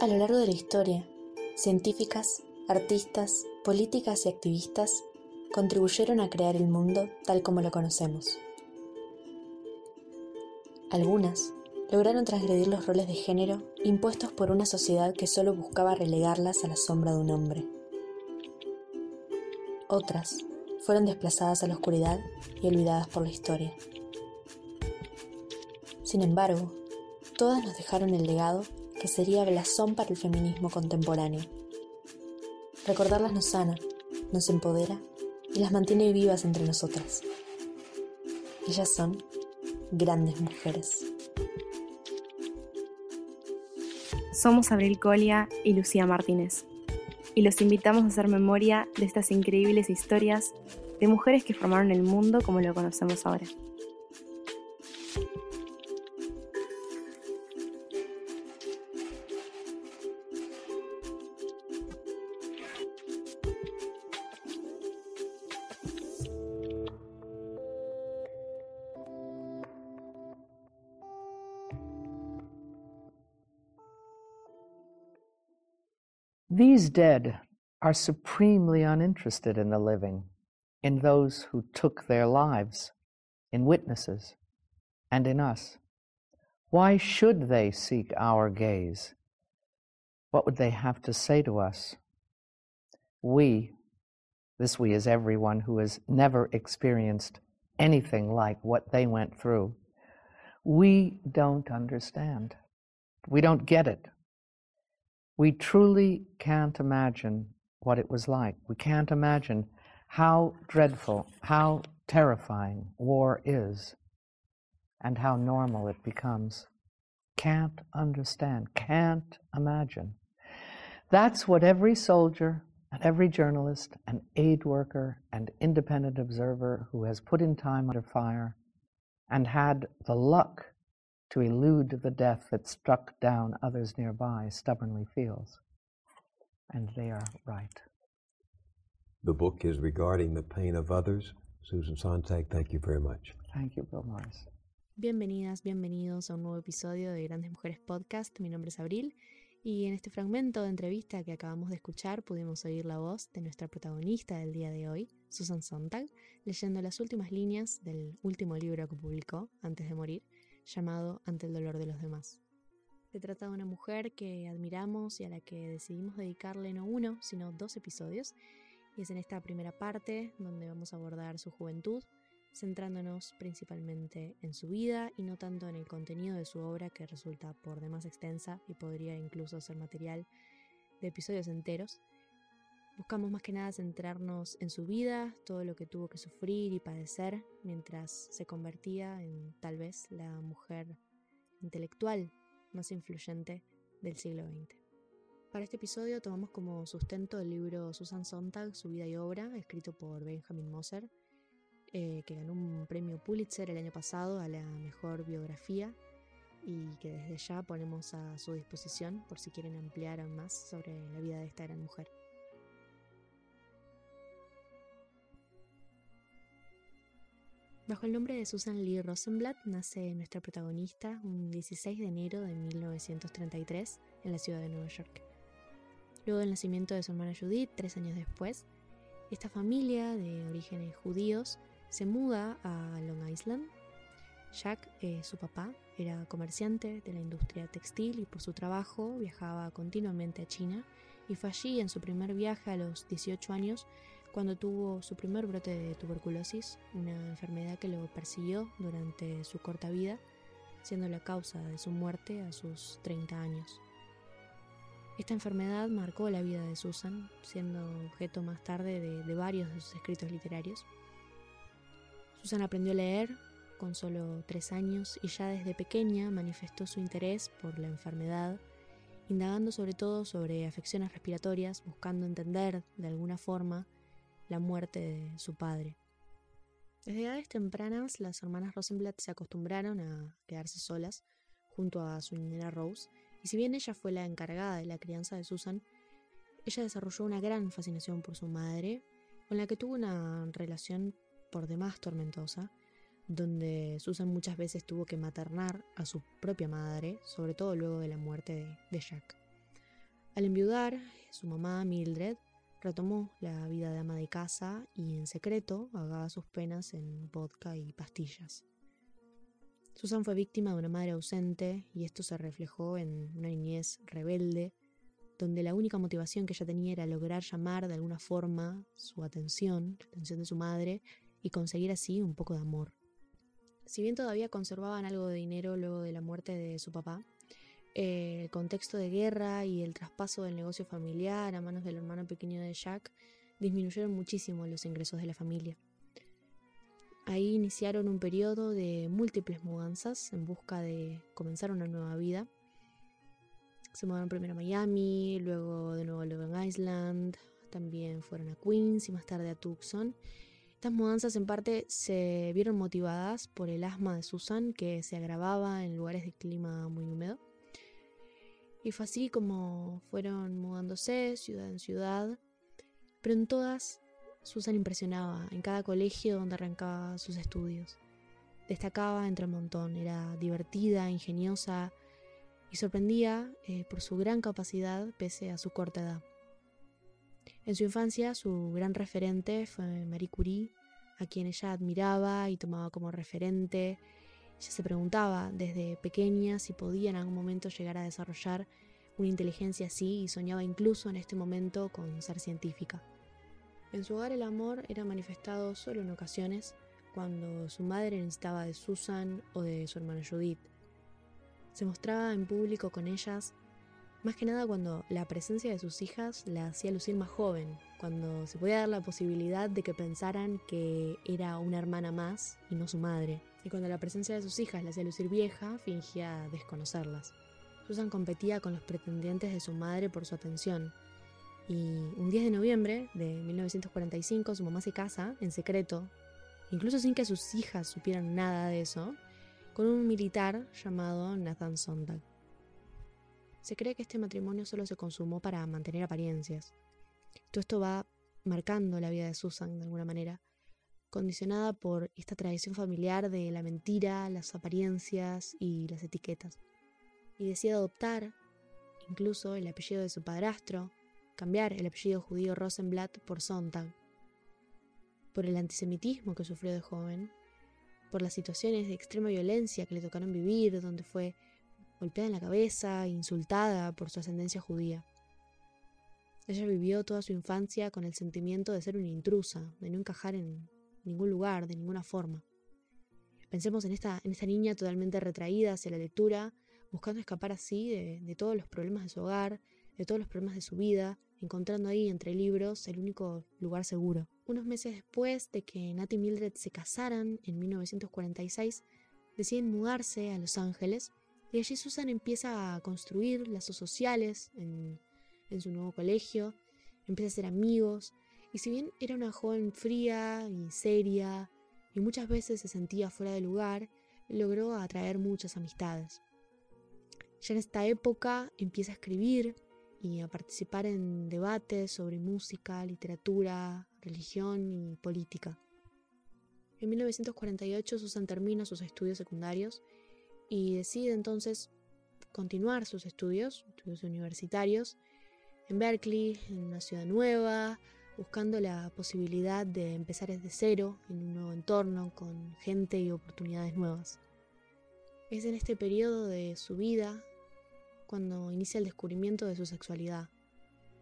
A lo largo de la historia, científicas, artistas, políticas y activistas contribuyeron a crear el mundo tal como lo conocemos. Algunas lograron transgredir los roles de género impuestos por una sociedad que solo buscaba relegarlas a la sombra de un hombre. Otras fueron desplazadas a la oscuridad y olvidadas por la historia. Sin embargo, todas nos dejaron el legado que sería blasón para el feminismo contemporáneo. Recordarlas nos sana, nos empodera y las mantiene vivas entre nosotras. Ellas son grandes mujeres. Somos Abril Colia y Lucía Martínez, y los invitamos a hacer memoria de estas increíbles historias de mujeres que formaron el mundo como lo conocemos ahora. These dead are supremely uninterested in the living, in those who took their lives, in witnesses, and in us. Why should they seek our gaze? What would they have to say to us? We, this we is everyone who has never experienced anything like what they went through, we don't understand. We don't get it. We truly can't imagine what it was like. We can't imagine how dreadful, how terrifying war is, and how normal it becomes. Can't understand, can't imagine. That's what every soldier and every journalist and aid worker and independent observer who has put in time under fire and had the luck to elude the death that struck down others nearby stubbornly feels. And they are right. The book is regarding the pain of others. Susan Sontag, thank you very much. Thank you, Bill Morris. Bienvenidas, bienvenidos a un nuevo episodio de Grandes Mujeres Podcast. Mi nombre es Abril y en este fragmento de entrevista que acabamos de escuchar pudimos oír la voz de nuestra protagonista del día de hoy, Susan Sontag, leyendo las últimas líneas del último libro que publicó antes de morir, llamado Ante el dolor de los demás. Se trata de una mujer que admiramos y a la que decidimos dedicarle no uno, sino dos episodios, y es en esta primera parte donde vamos a abordar su juventud, centrándonos principalmente en su vida y no tanto en el contenido de su obra que resulta por demás extensa y podría incluso ser material de episodios enteros. Buscamos más que nada centrarnos en su vida, todo lo que tuvo que sufrir y padecer mientras se convertía en tal vez la mujer intelectual más influyente del siglo XX. Para este episodio tomamos como sustento el libro Susan Sontag, Su vida y obra, escrito por Benjamin Moser, eh, que ganó un premio Pulitzer el año pasado a la mejor biografía y que desde ya ponemos a su disposición por si quieren ampliar aún más sobre la vida de esta gran mujer. Bajo el nombre de Susan Lee Rosenblatt nace nuestra protagonista un 16 de enero de 1933 en la ciudad de Nueva York. Luego del nacimiento de su hermana Judith, tres años después, esta familia de orígenes judíos se muda a Long Island. Jack, eh, su papá, era comerciante de la industria textil y por su trabajo viajaba continuamente a China y fue allí en su primer viaje a los 18 años cuando tuvo su primer brote de tuberculosis, una enfermedad que lo persiguió durante su corta vida, siendo la causa de su muerte a sus 30 años. Esta enfermedad marcó la vida de Susan, siendo objeto más tarde de, varios de sus escritos literarios. Susan aprendió a leer con solo tres años y ya desde pequeña manifestó su interés por la enfermedad, indagando sobre todo sobre afecciones respiratorias, buscando entender de alguna forma la muerte de su padre. Desde edades tempranas, las hermanas Rosenblatt se acostumbraron a quedarse solas junto a su niñera Rose, y si bien ella fue la encargada de la crianza de Susan, ella desarrolló una gran fascinación por su madre, con la que tuvo una relación por demás tormentosa, donde Susan muchas veces tuvo que maternar a su propia madre, sobre todo luego de la muerte de, Jack. Al enviudar, su mamá, Mildred, retomó la vida de ama de casa y en secreto ahogaba sus penas en vodka y pastillas. Susan fue víctima de una madre ausente y esto se reflejó en una niñez rebelde, donde la única motivación que ella tenía era lograr llamar de alguna forma su atención, la atención de su madre, y conseguir así un poco de amor. Si bien todavía conservaban algo de dinero luego de la muerte de su papá, el contexto de guerra y el traspaso del negocio familiar a manos del hermano pequeño de Jack disminuyeron muchísimo los ingresos de la familia. Ahí iniciaron un periodo de múltiples mudanzas en busca de comenzar una nueva vida. Se mudaron primero a Miami, luego de nuevo a Long Island, también fueron a Queens y más tarde a Tucson. Estas mudanzas en parte se vieron motivadas por el asma de Susan que se agravaba en lugares de clima muy húmedo. Y fue así como fueron mudándose ciudad en ciudad, pero en todas Susan impresionaba, en cada colegio donde arrancaba sus estudios. Destacaba entre el montón, era divertida, ingeniosa y sorprendía eh, por su gran capacidad pese a su corta edad. En su infancia, su gran referente fue Marie Curie, a quien ella admiraba y tomaba como referente ella se preguntaba desde pequeña si podía en algún momento llegar a desarrollar una inteligencia así y soñaba incluso en este momento con ser científica. En su hogar el amor era manifestado solo en ocasiones cuando su madre necesitaba de Susan o de su hermana Judith. Se mostraba en público con ellas más que nada cuando la presencia de sus hijas la hacía lucir más joven, cuando se podía dar la posibilidad de que pensaran que era una hermana más y no su madre y cuando la presencia de sus hijas la hacía lucir vieja, fingía desconocerlas. Susan competía con los pretendientes de su madre por su atención. Y un 10 de noviembre de 1945 su mamá se casa en secreto, incluso sin que sus hijas supieran nada de eso, con un militar llamado Nathan Sontag. Se cree que este matrimonio solo se consumó para mantener apariencias. Todo esto va marcando la vida de Susan de alguna manera, condicionada por esta tradición familiar de la mentira, las apariencias y las etiquetas. Y decide adoptar incluso el apellido de su padrastro, cambiar el apellido judío Rosenblatt por Sontag. Por el antisemitismo que sufrió de joven, por las situaciones de extrema violencia que le tocaron vivir, donde fue golpeada en la cabeza insultada por su ascendencia judía. Ella vivió toda su infancia con el sentimiento de ser una intrusa, de no encajar en ningún lugar, de ninguna forma. Pensemos en esta, en esta niña totalmente retraída hacia la lectura, buscando escapar así de, de todos los problemas de su hogar, de todos los problemas de su vida, encontrando ahí entre libros el único lugar seguro. Unos meses después de que Nat y Mildred se casaran en 1946, deciden mudarse a Los Ángeles y allí Susan empieza a construir lazos sociales en, en su nuevo colegio, empieza a hacer amigos, y si bien era una joven fría y seria, y muchas veces se sentía fuera de lugar, logró atraer muchas amistades. Ya en esta época empieza a escribir y a participar en debates sobre música, literatura, religión y política. En 1948 Susan termina sus estudios secundarios y decide entonces continuar sus estudios, estudios universitarios, en Berkeley, en una ciudad nueva, buscando la posibilidad de empezar desde cero en un nuevo entorno, con gente y oportunidades nuevas. Es en este periodo de su vida cuando inicia el descubrimiento de su sexualidad,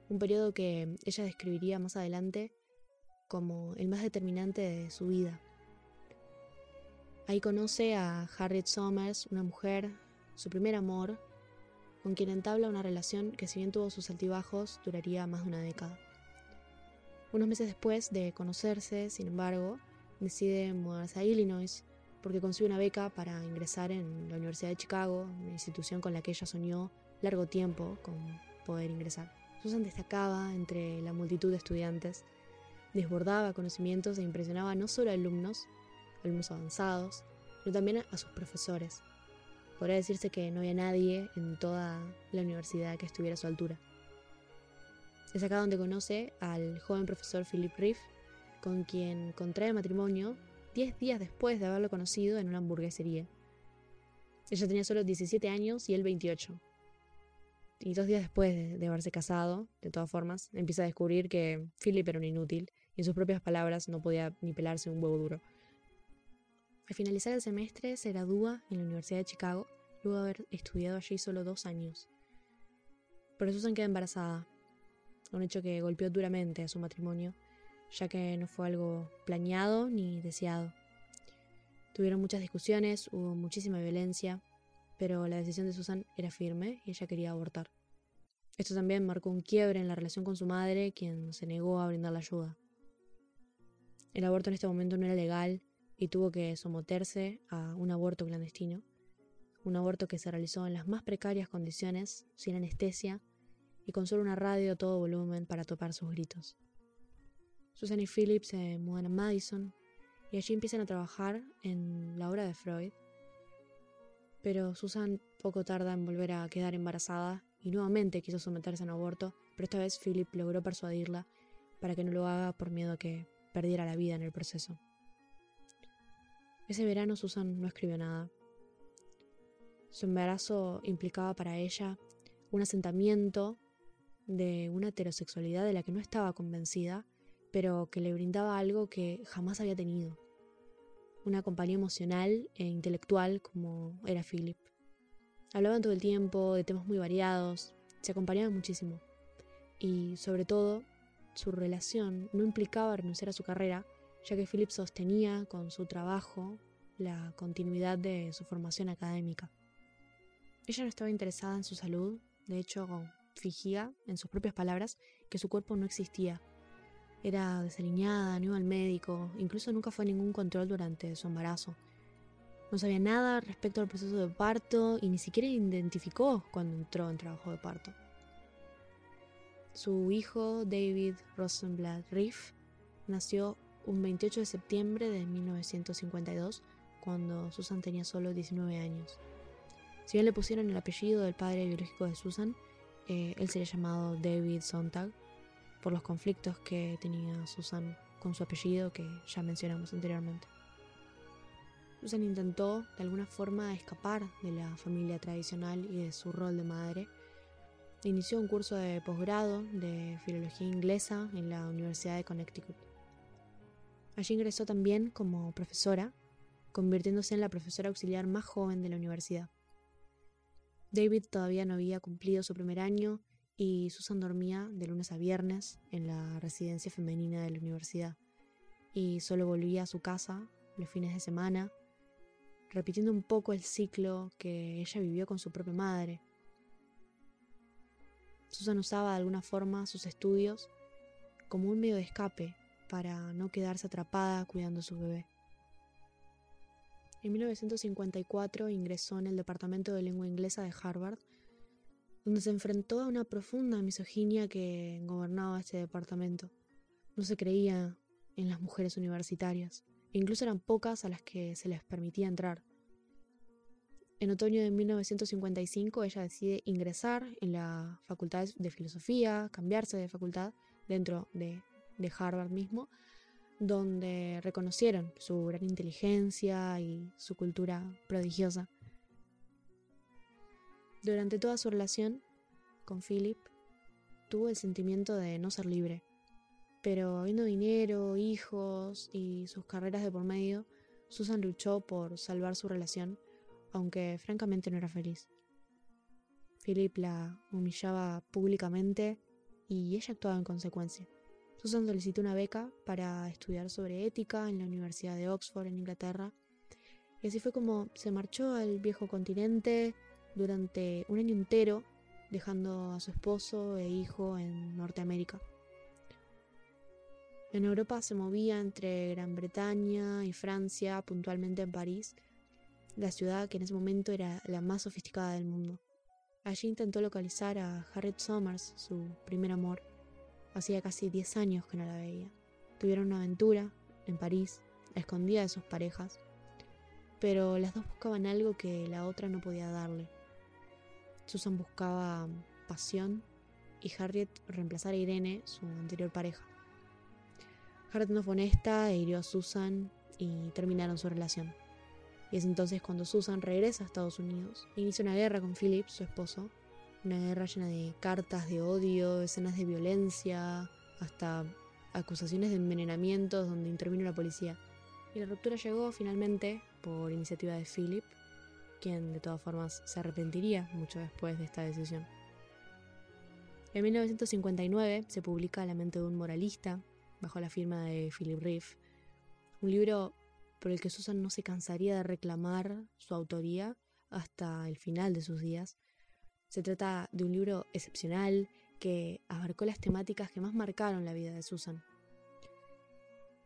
un periodo que ella describiría más adelante como el más determinante de su vida. Ahí conoce a Harriet Somers, una mujer, su primer amor, con quien entabla una relación que si bien tuvo sus altibajos, duraría más de una década. Unos meses después de conocerse, sin embargo, decide mudarse a Illinois porque consigue una beca para ingresar en la Universidad de Chicago, una institución con la que ella soñó largo tiempo con poder ingresar. Susan destacaba entre la multitud de estudiantes, desbordaba conocimientos e impresionaba no solo a alumnos, alumnos avanzados, sino también a sus profesores. Podría decirse que no había nadie en toda la universidad que estuviera a su altura. Es acá donde conoce al joven profesor Philip Riff, con quien contrae matrimonio 10 días después de haberlo conocido en una hamburguesería. Ella tenía solo 17 años y él 28. y dos días después de, haberse casado, de todas formas, empieza a descubrir que Philip era un inútil y en sus propias palabras no podía ni pelarse un huevo duro. Al finalizar el semestre se gradúa en la Universidad de Chicago, luego de haber estudiado allí solo dos años. Pero Susan queda embarazada, un hecho que golpeó duramente a su matrimonio, ya que no fue algo planeado ni deseado. Tuvieron muchas discusiones, hubo muchísima violencia, pero la decisión de Susan era firme y ella quería abortar. Esto también marcó un quiebre en la relación con su madre, quien se negó a brindar la ayuda. El aborto en este momento no era legal y tuvo que someterse a un aborto clandestino, un aborto que se realizó en las más precarias condiciones, sin anestesia y con solo una radio a todo volumen para topar sus gritos. Susan y Philip se mudan a Madison y allí empiezan a trabajar en la obra de Freud. Pero Susan poco tarda en volver a quedar embarazada y nuevamente quiso someterse a un aborto, pero esta vez Philip logró persuadirla para que no lo haga por miedo a que perdiera la vida en el proceso. Ese verano Susan no escribió nada. Su embarazo implicaba para ella un asentamiento de una heterosexualidad de la que no estaba convencida, pero que le brindaba algo que jamás había tenido. Una compañía emocional e intelectual como era Philip. Hablaban todo el tiempo de temas muy variados, se acompañaban muchísimo. Y sobre todo, su relación no implicaba renunciar a su carrera, ya que Philip sostenía con su trabajo la continuidad de su formación académica. Ella no estaba interesada en su salud, de hecho fingía, en sus propias palabras, que su cuerpo no existía. Era desaliñada, no iba al médico, incluso nunca fue a ningún control durante su embarazo. No sabía nada respecto al proceso de parto y ni siquiera identificó cuando entró en trabajo de parto. Su hijo, David Rosenblatt Riff, nació un 28 de septiembre de 1952, cuando Susan tenía solo 19 años. Si bien le pusieron el apellido del padre biológico de Susan, eh, él sería llamado David Sontag por los conflictos que tenía Susan con su apellido que ya mencionamos anteriormente. Susan intentó de alguna forma escapar de la familia tradicional y de su rol de madre. Inició un curso de posgrado de filología inglesa en la Universidad de Connecticut. Allí ingresó también como profesora, convirtiéndose en la profesora auxiliar más joven de la universidad. David todavía no había cumplido su primer año y Susan dormía de lunes a viernes en la residencia femenina de la universidad y solo volvía a su casa los fines de semana, repitiendo un poco el ciclo que ella vivió con su propia madre. Susan usaba de alguna forma sus estudios como un medio de escape para no quedarse atrapada cuidando a su bebé. En 1954 ingresó en el Departamento de Lengua Inglesa de Harvard, donde se enfrentó a una profunda misoginia que gobernaba este departamento. No se creía en las mujeres universitarias, e incluso eran pocas a las que se les permitía entrar. En otoño de 1955 ella decide ingresar en la Facultad de Filosofía, cambiarse de facultad dentro de, de Harvard mismo, donde reconocieron su gran inteligencia y su cultura prodigiosa. Durante toda su relación con Philip, tuvo el sentimiento de no ser libre, pero habiendo dinero, hijos y sus carreras de por medio, Susan luchó por salvar su relación, aunque francamente no era feliz. Philip la humillaba públicamente y ella actuaba en consecuencia. Susan solicitó una beca para estudiar sobre ética en la Universidad de Oxford, en Inglaterra. Y así fue como se marchó al viejo continente durante un año entero, dejando a su esposo e hijo en Norteamérica. En Europa se movía entre Gran Bretaña y Francia, puntualmente en París, la ciudad que en ese momento era la más sofisticada del mundo. Allí intentó localizar a Harriet Somers, su primer amor, Hacía casi 10 años que no la veía. Tuvieron una aventura en París, a escondida de sus parejas, pero las dos buscaban algo que la otra no podía darle. Susan buscaba pasión y Harriet reemplazar a Irene, su anterior pareja. Harriet no fue honesta e hirió a Susan y terminaron su relación. Y es entonces cuando Susan regresa a Estados Unidos e inicia una guerra con Philip, su esposo, Una guerra llena de cartas de odio, escenas de violencia, hasta acusaciones de envenenamientos donde intervino la policía. Y la ruptura llegó finalmente por iniciativa de Philip, quien de todas formas se arrepentiría mucho después de esta decisión. En 1959 se publica La mente de un moralista, bajo la firma de Philip Reeve, un libro por el que Susan no se cansaría de reclamar su autoría hasta el final de sus días. Se trata de un libro excepcional que abarcó las temáticas que más marcaron la vida de Susan.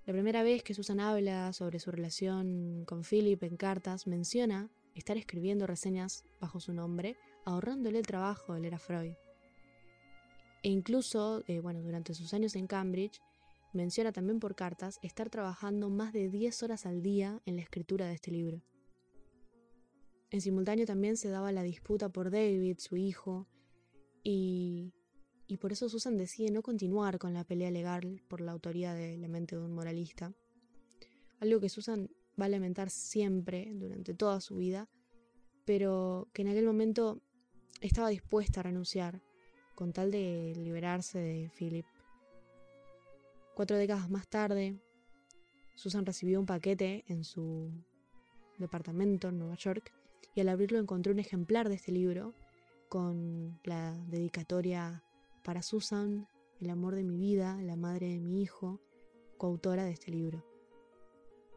La primera vez que Susan habla sobre su relación con Philip en cartas, menciona estar escribiendo reseñas bajo su nombre, ahorrándole el trabajo de leer a Freud. E incluso, eh, bueno, durante sus años en Cambridge, menciona también por cartas estar trabajando más de 10 horas al día en la escritura de este libro. En simultáneo también se daba la disputa por David, su hijo, y, por eso Susan decide no continuar con la pelea legal por la autoría de la mente de un moralista. Algo que Susan va a lamentar siempre durante toda su vida, pero que en aquel momento estaba dispuesta a renunciar con tal de liberarse de Philip. Cuatro décadas más tarde, Susan recibió un paquete en su departamento en Nueva York y al abrirlo encontró un ejemplar de este libro con la dedicatoria para Susan, el amor de mi vida, la madre de mi hijo, coautora de este libro.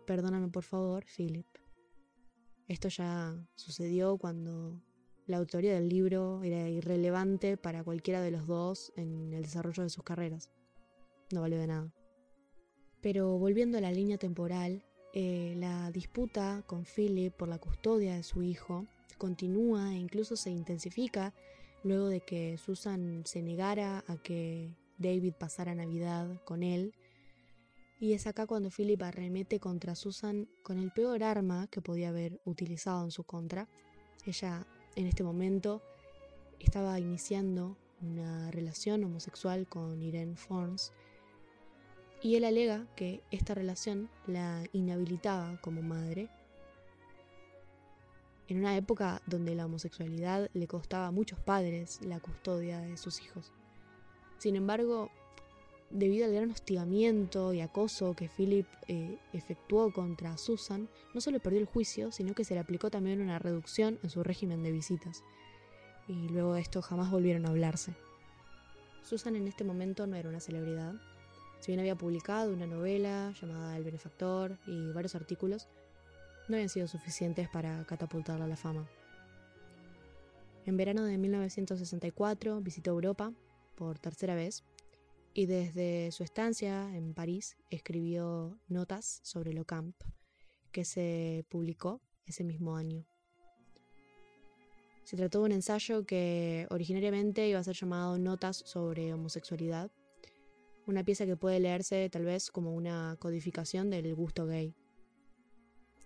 Perdóname por favor, Philip. Esto ya sucedió cuando la autoría del libro era irrelevante para cualquiera de los dos en el desarrollo de sus carreras. No valió de nada. Pero volviendo a la línea temporal, eh, la disputa con Philip por la custodia de su hijo continúa e incluso se intensifica luego de que Susan se negara a que David pasara Navidad con él. Y es acá cuando Philip arremete contra Susan con el peor arma que podía haber utilizado en su contra. Ella en este momento estaba iniciando una relación homosexual con Irene Forns y él alega que esta relación la inhabilitaba como madre. En una época donde la homosexualidad le costaba a muchos padres la custodia de sus hijos. Sin embargo, debido al gran hostigamiento y acoso que Philip eh, efectuó contra Susan, no solo perdió el juicio, sino que se le aplicó también una reducción en su régimen de visitas. Y luego de esto jamás volvieron a hablarse. Susan en este momento no era una celebridad. Si bien había publicado una novela llamada El benefactor y varios artículos, no habían sido suficientes para catapultarla a la fama. En verano de 1964 visitó Europa por tercera vez y desde su estancia en París escribió notas sobre lo camp, que se publicó ese mismo año. Se trató de un ensayo que originariamente iba a ser llamado Notas sobre homosexualidad, una pieza que puede leerse tal vez como una codificación del gusto gay.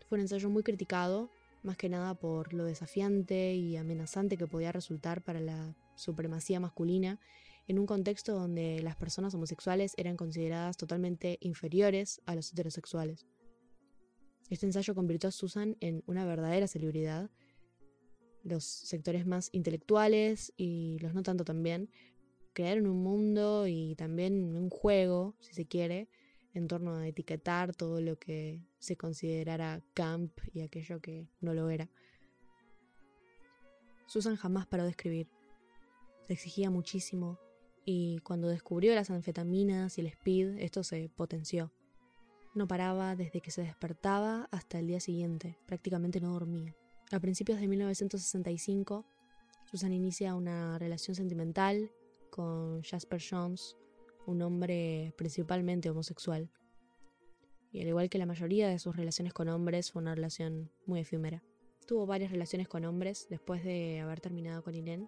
Fue un ensayo muy criticado, más que nada por lo desafiante y amenazante que podía resultar para la supremacía masculina en un contexto donde las personas homosexuales eran consideradas totalmente inferiores a los heterosexuales. Este ensayo convirtió a Susan en una verdadera celebridad. Los sectores más intelectuales y los no tanto también crearon un mundo y también un juego, si se quiere, en torno a etiquetar todo lo que se considerara camp y aquello que no lo era. Susan jamás paró de escribir. Se exigía muchísimo, y cuando descubrió las anfetaminas y el speed, esto se potenció. No paraba desde que se despertaba hasta el día siguiente, prácticamente no dormía. A principios de 1965, Susan inicia una relación sentimental con Jasper Jones, un hombre principalmente homosexual. Y al igual que la mayoría de sus relaciones con hombres, fue una relación muy efímera. Tuvo varias relaciones con hombres después de haber terminado con Irene,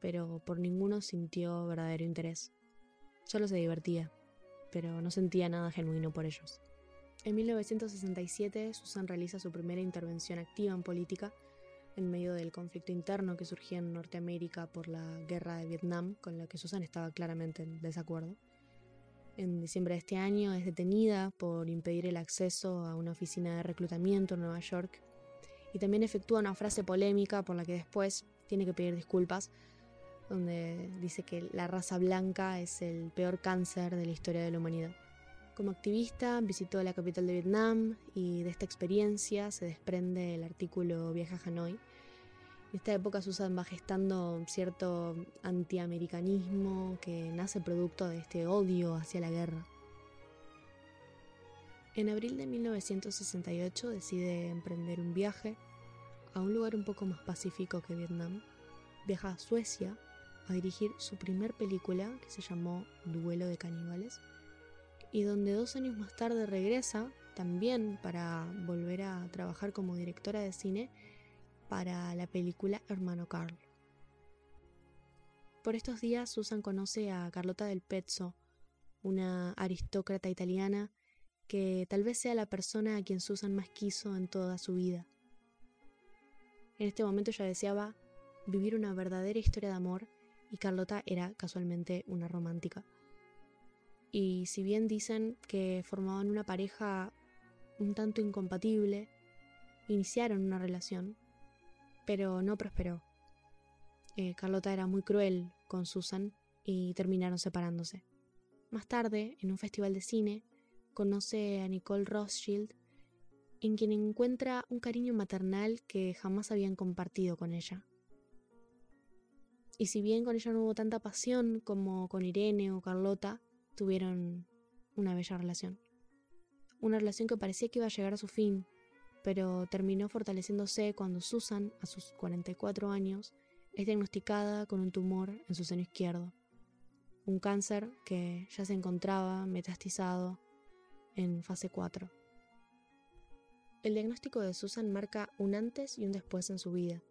pero por ninguno sintió verdadero interés. Solo se divertía, pero no sentía nada genuino por ellos. En 1967, Susan realiza su primera intervención activa en política en medio del conflicto interno que surgía en Norteamérica por la guerra de Vietnam, con la que Susan estaba claramente en desacuerdo. En diciembre de este año es detenida por impedir el acceso a una oficina de reclutamiento en Nueva York y también efectúa una frase polémica por la que después tiene que pedir disculpas donde dice que la raza blanca es el peor cáncer de la historia de la humanidad. Como activista visitó la capital de Vietnam y de esta experiencia se desprende el artículo Viaja a Hanoi. En esta época Susan va gestando cierto antiamericanismo que nace producto de este odio hacia la guerra. En abril de 1968 decide emprender un viaje a un lugar un poco más pacífico que Vietnam. Viaja a Suecia a dirigir su primer película que se llamó Duelo de Caníbales y donde dos años más tarde regresa también para volver a trabajar como directora de cine para la película Hermano Carl. Por estos días Susan conoce a Carlota del Pezzo, una aristócrata italiana que tal vez sea la persona a quien Susan más quiso en toda su vida. En este momento ella deseaba vivir una verdadera historia de amor y Carlota era casualmente una romántica. Y si bien dicen que formaban una pareja un tanto incompatible, iniciaron una relación, pero no prosperó. Eh, Carlota era muy cruel con Susan y terminaron separándose. Más tarde, en un festival de cine, conoce a Nicole Rothschild, en quien encuentra un cariño maternal que jamás habían compartido con ella. Y si bien con ella no hubo tanta pasión como con Irene o Carlota, tuvieron una bella relación. Una relación que parecía que iba a llegar a su fin, pero terminó fortaleciéndose cuando Susan, a sus 44 años, es diagnosticada con un tumor en su seno izquierdo. Un cáncer que ya se encontraba metastizado en fase 4. El diagnóstico de Susan marca un antes y un después en su vida.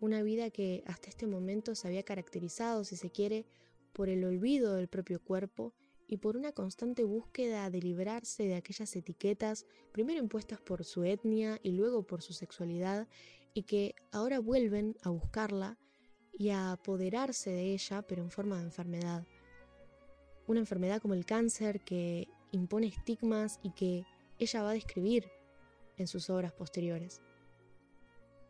Una vida que hasta este momento se había caracterizado, si se quiere, por el olvido del propio cuerpo y por una constante búsqueda de librarse de aquellas etiquetas, primero impuestas por su etnia y luego por su sexualidad, y que ahora vuelven a buscarla y a apoderarse de ella, pero en forma de enfermedad. Una enfermedad como el cáncer que impone estigmas y que ella va a describir en sus obras posteriores.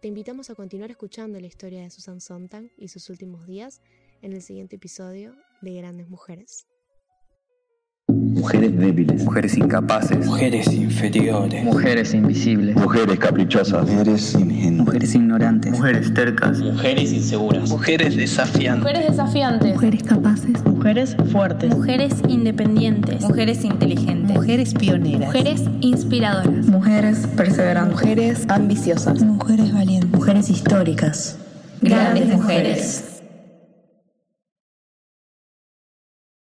Te invitamos a continuar escuchando la historia de Susan Sontag y sus últimos días en el siguiente episodio de Grandes Mujeres. Mujeres débiles. Mujeres incapaces. Mujeres inferiores. Mujeres invisibles. Mujeres caprichosas. Mujeres ingenuas. Mujeres ignorantes. Mujeres tercas. Mujeres inseguras. Mujeres desafiantes. Mujeres desafiantes. Mujeres capaces. Mujeres fuertes. Mujeres independientes. Mujeres inteligentes. Mujeres pioneras. Mujeres inspiradoras. Mujeres perseverantes. Mujeres ambiciosas. Mujeres valientes. Mujeres históricas. Grandes mujeres.